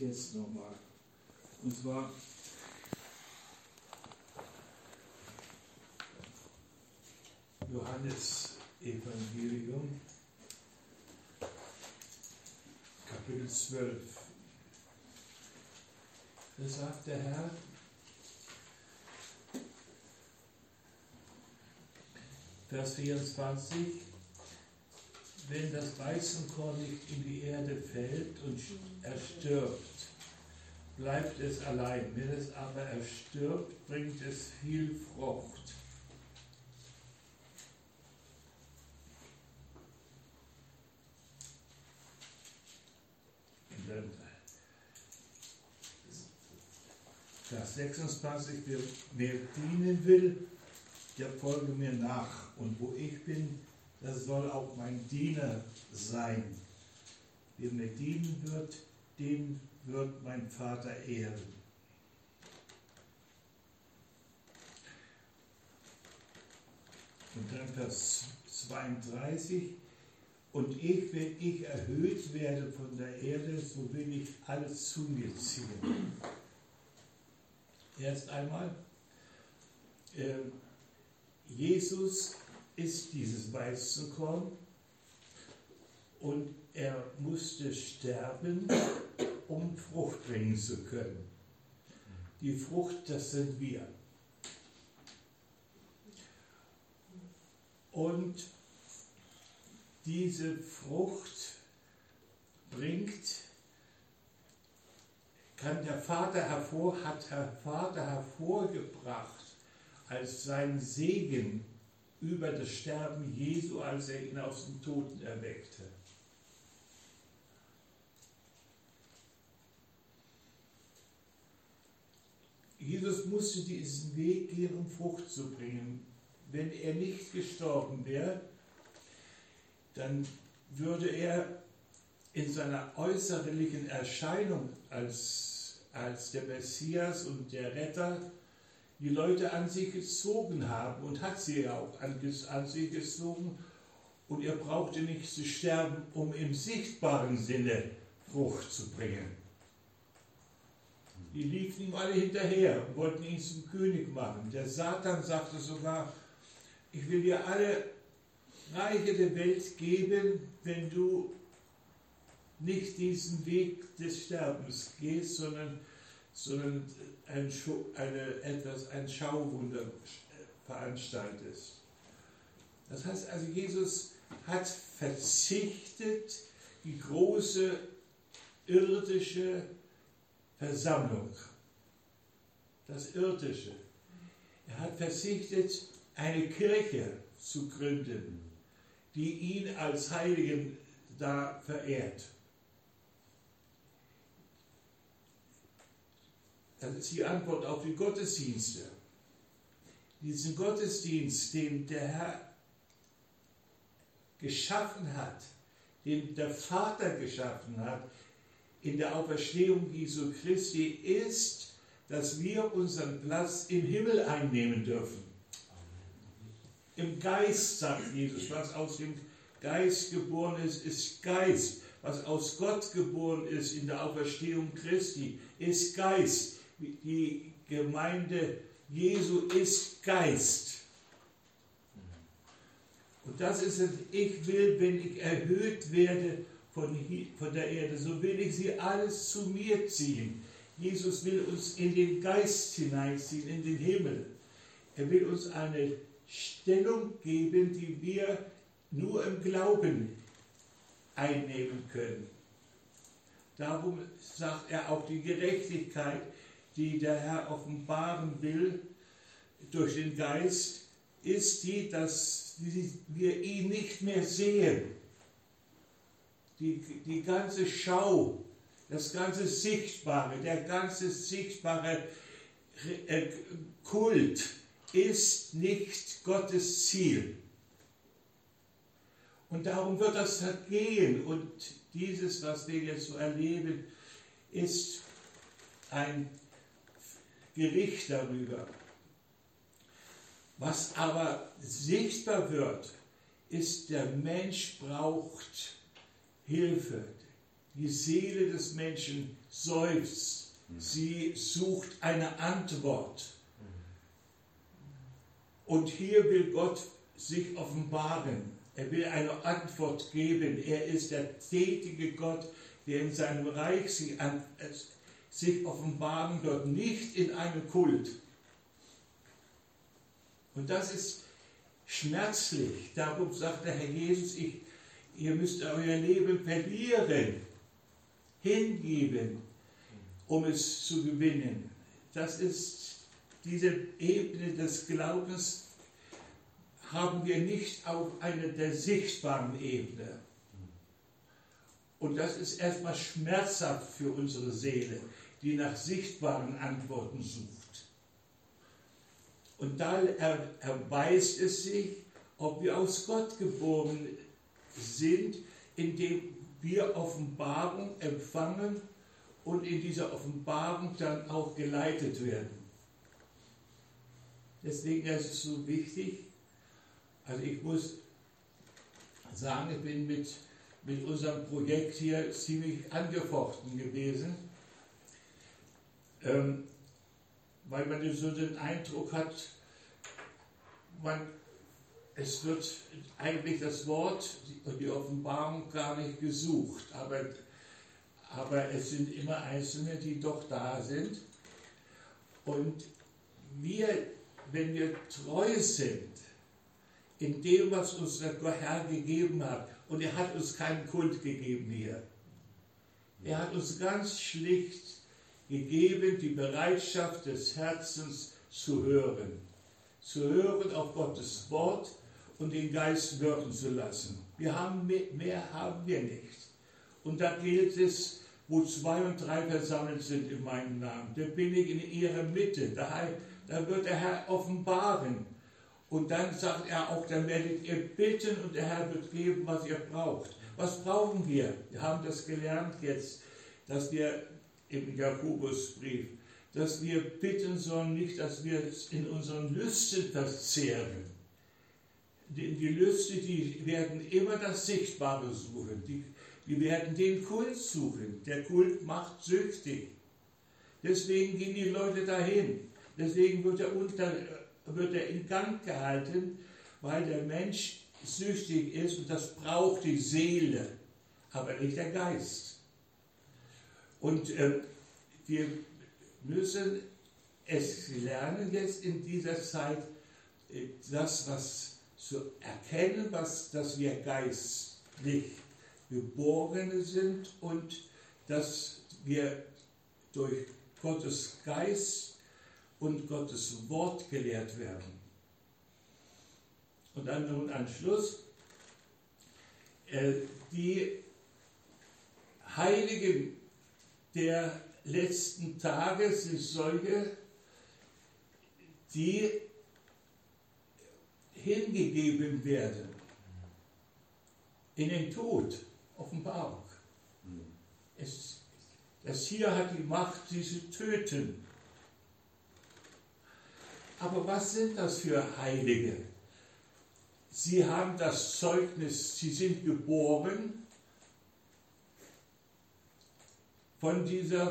jetzt nochmal. Und zwar Johannes Evangelium, Kapitel 12. Da sagt der Herr, Vers 24, wenn das Weizenkorn nicht in die Erde fällt und er stirbt, bleibt es allein. Wenn es aber erstirbt, bringt es viel Frucht. Vers 26, wer, wer dienen will, der folge mir nach. Und wo ich bin, das soll auch mein Diener sein. Wer mir dienen wird, den wird mein Vater ehren. Und dann Vers 32. Und ich, wenn ich erhöht werde von der Erde, so will ich alles zu mir ziehen. Erst einmal, äh, Jesus ist dieses Weizenkorn und er musste sterben, um Frucht bringen zu können. Die Frucht, das sind wir. Und diese Frucht bringt, kann der Vater hervor, hat der Vater hervorgebracht als sein Segen über das Sterben Jesu, als er ihn aus den Toten erweckte. Jesus musste diesen Weg gehen, um Frucht zu bringen. Wenn er nicht gestorben wäre, dann würde er in seiner äußerlichen Erscheinung als, als der Messias und der Retter die Leute an sich gezogen haben und hat sie ja auch an, an sie gezogen. Und er brauchte nicht zu sterben, um im sichtbaren Sinne Frucht zu bringen. Die liefen ihm alle hinterher und wollten ihn zum König machen. Der Satan sagte sogar, ich will dir alle Reiche der Welt geben, wenn du nicht diesen Weg des Sterbens gehst, sondern, sondern ein, eine, etwas, ein Schauwunder veranstaltest. Das heißt also, Jesus hat verzichtet, die große irdische Versammlung, das irdische. Er hat verzichtet, eine Kirche zu gründen, die ihn als Heiligen da verehrt. Das ist die Antwort auf die Gottesdienste. Diesen Gottesdienst, den der Herr geschaffen hat, den der Vater geschaffen hat, in der Auferstehung Jesu Christi, ist, dass wir unseren Platz im Himmel einnehmen dürfen. Im Geist, sagt Jesus, was aus dem Geist geboren ist, ist Geist. Was aus Gott geboren ist in der Auferstehung Christi, ist Geist die Gemeinde Jesu ist Geist. Und das ist es, ich will, wenn ich erhöht werde von, von der Erde, so will ich sie alles zu mir ziehen. Jesus will uns in den Geist hineinziehen, in den Himmel. Er will uns eine Stellung geben, die wir nur im Glauben einnehmen können. Darum sagt er auch die Gerechtigkeit, die der Herr offenbaren will durch den Geist, ist die, dass wir ihn nicht mehr sehen. Die, die ganze Schau, das ganze Sichtbare, der ganze sichtbare äh, Kult ist nicht Gottes Ziel. Und darum wird das vergehen. Und dieses, was wir jetzt so erleben, ist ein Gericht darüber. Was aber sichtbar wird, ist, der Mensch braucht Hilfe. Die Seele des Menschen seufzt. Sie sucht eine Antwort. Und hier will Gott sich offenbaren. Er will eine Antwort geben. Er ist der tätige Gott, der in seinem Reich sich, an, sich offenbaren wird, nicht in einem Kult. Und das ist schmerzlich. Darum sagt der Herr Jesus, ich, ihr müsst euer Leben verlieren, hingeben, um es zu gewinnen. Das ist diese Ebene des Glaubens, haben wir nicht auf einer der sichtbaren Ebene. Und das ist erstmal schmerzhaft für unsere Seele, die nach sichtbaren Antworten sucht. Und da erweist es sich, ob wir aus Gott geboren sind, indem wir Offenbarung empfangen und in dieser Offenbarung dann auch geleitet werden. Deswegen ist es so wichtig, also ich muss sagen, ich bin mit, mit unserem Projekt hier ziemlich angefochten gewesen, ähm, weil man so den Eindruck hat, man, es wird eigentlich das Wort und die Offenbarung gar nicht gesucht, aber, aber es sind immer Einzelne, die doch da sind. Und wir, wenn wir treu sind, in dem, was uns der Herr gegeben hat. Und er hat uns keinen Kult gegeben hier. Er hat uns ganz schlicht gegeben, die Bereitschaft des Herzens zu hören. Zu hören auf Gottes Wort und den Geist wirken zu lassen. Wir haben mehr, mehr haben wir nicht. Und da gilt es, wo zwei und drei versammelt sind in meinem Namen, da bin ich in ihrer Mitte. Da, da wird der Herr offenbaren, und dann sagt er auch, dann werdet ihr bitten und der Herr wird geben, was ihr braucht. Was brauchen wir? Wir haben das gelernt jetzt, dass wir im Jakobusbrief, dass wir bitten sollen, nicht, dass wir es in unseren Lüsten verzehren. Die, die Lüste, die werden immer das Sichtbare suchen. Die, die werden den Kult suchen. Der Kult macht süchtig. Deswegen gehen die Leute dahin. Deswegen wird er unter, wird er in Gang gehalten, weil der Mensch süchtig ist und das braucht die Seele, aber nicht der Geist. Und äh, wir müssen es lernen jetzt in dieser Zeit, äh, das, was zu erkennen, was, dass wir geistlich Geborene sind und dass wir durch Gottes Geist und Gottes Wort gelehrt werden. Und dann nun ein Schluss. Äh, die Heiligen der letzten Tage sind solche, die hingegeben werden in den Tod, Offenbarung. Es, das hier hat die Macht, zu töten. Aber was sind das für Heilige? Sie haben das Zeugnis, sie sind geboren von dieser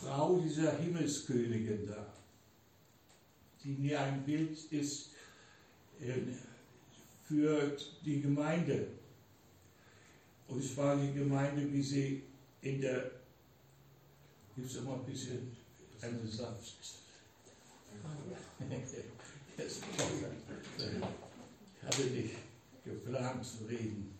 Frau, dieser Himmelskönigin da, die mir ein Bild ist äh, für die Gemeinde. Und es war die Gemeinde, wie sie in der, gibt es immer ein bisschen einen Saft. Ich hatte nicht geplant zu reden.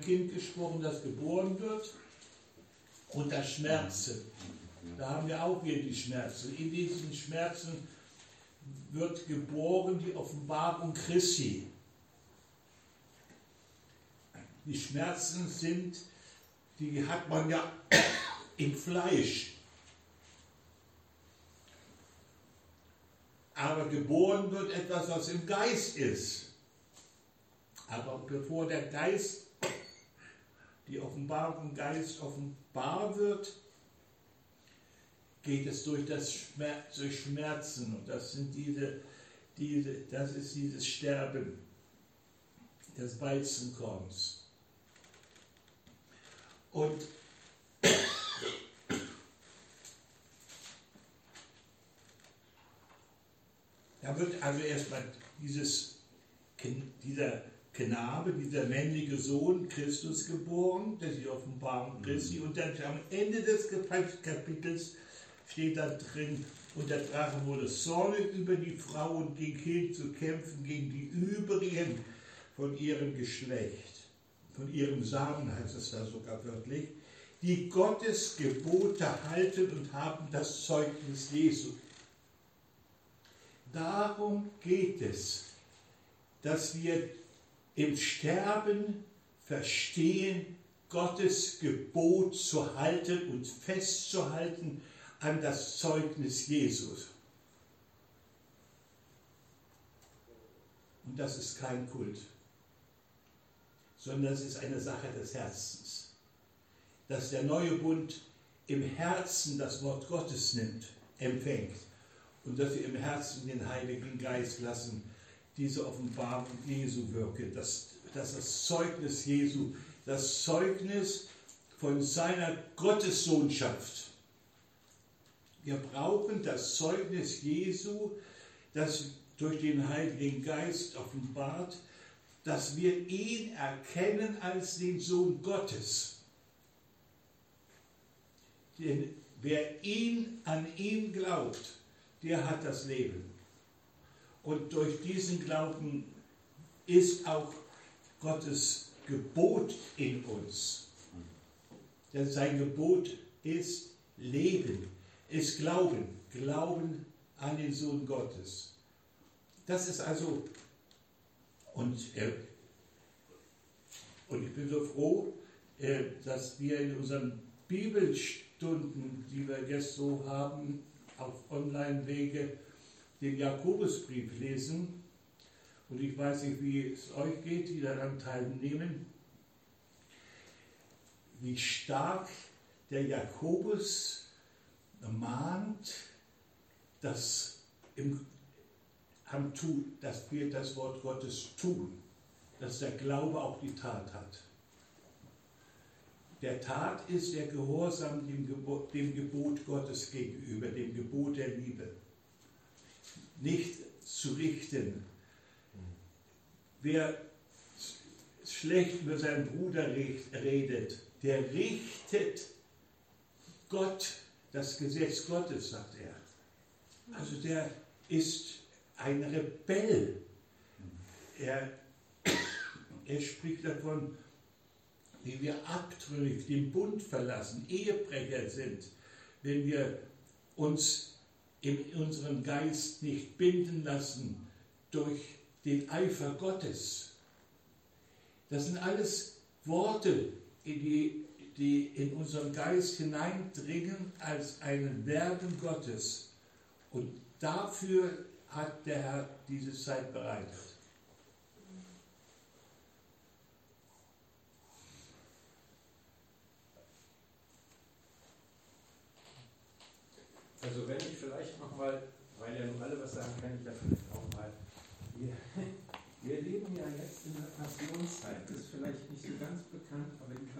Kind gesprochen, das geboren wird, unter Schmerzen. Da haben wir auch wieder die Schmerzen. In diesen Schmerzen wird geboren die Offenbarung Christi. Die Schmerzen sind, die hat man ja im Fleisch. Aber geboren wird etwas, was im Geist ist. Aber bevor der Geist, die Offenbarung Geist offenbar wird, geht es durch, das Schmerz, durch Schmerzen. Und das sind diese, diese, das ist dieses Sterben des Weizenkorns. Und da wird also erstmal dieses, dieser Knabe, dieser männliche Sohn Christus geboren, das ist die Offenbarung Christi, und dann am Ende des Kapitels steht da drin, und der Drache wurde zornig über die Frau und ging hin zu kämpfen gegen die übrigen von ihrem Geschlecht, von ihrem Samen heißt es da sogar wörtlich, die Gottes Gebote halten und haben das Zeugnis Jesu. Darum geht es, dass wir im Sterben verstehen, Gottes Gebot zu halten und festzuhalten an das Zeugnis Jesus. Und das ist kein Kult, sondern es ist eine Sache des Herzens. Dass der neue Bund im Herzen das Wort Gottes nimmt, empfängt und dass wir im Herzen den Heiligen Geist lassen, diese Offenbarung Jesu wirke, dass, dass das Zeugnis Jesu, das Zeugnis von seiner Gottessohnschaft, wir brauchen das Zeugnis Jesu, das durch den Heiligen Geist offenbart, dass wir ihn erkennen als den Sohn Gottes. Denn wer ihn an ihn glaubt, der hat das Leben. Und durch diesen Glauben ist auch Gottes Gebot in uns. Denn sein Gebot ist Leben ist Glauben. Glauben an den Sohn Gottes. Das ist also, und, äh, und ich bin so froh, äh, dass wir in unseren Bibelstunden, die wir jetzt so haben, auf Online-Wege, den Jakobusbrief lesen. Und ich weiß nicht, wie es euch geht, die daran teilnehmen, wie stark der Jakobus mahnt, dass, im, dass wir das Wort Gottes tun, dass der Glaube auch die Tat hat. Der Tat ist der Gehorsam dem Gebot, dem Gebot Gottes gegenüber, dem Gebot der Liebe. Nicht zu richten. Wer schlecht über seinen Bruder redet, der richtet Gott das Gesetz Gottes, sagt er. Also der ist ein Rebell. Er, er spricht davon, wie wir abtrünnig den Bund verlassen, Ehebrecher sind, wenn wir uns in unserem Geist nicht binden lassen durch den Eifer Gottes. Das sind alles Worte, die die in unseren Geist hineindringen als ein Werben Gottes. Und dafür hat der Herr diese Zeit bereitet. Also wenn ich vielleicht nochmal, weil ja nun alle was sagen, kann ich ja vielleicht auch mal. Wir, wir leben ja jetzt in der Passionszeit, das ist vielleicht nicht so ganz bekannt, aber die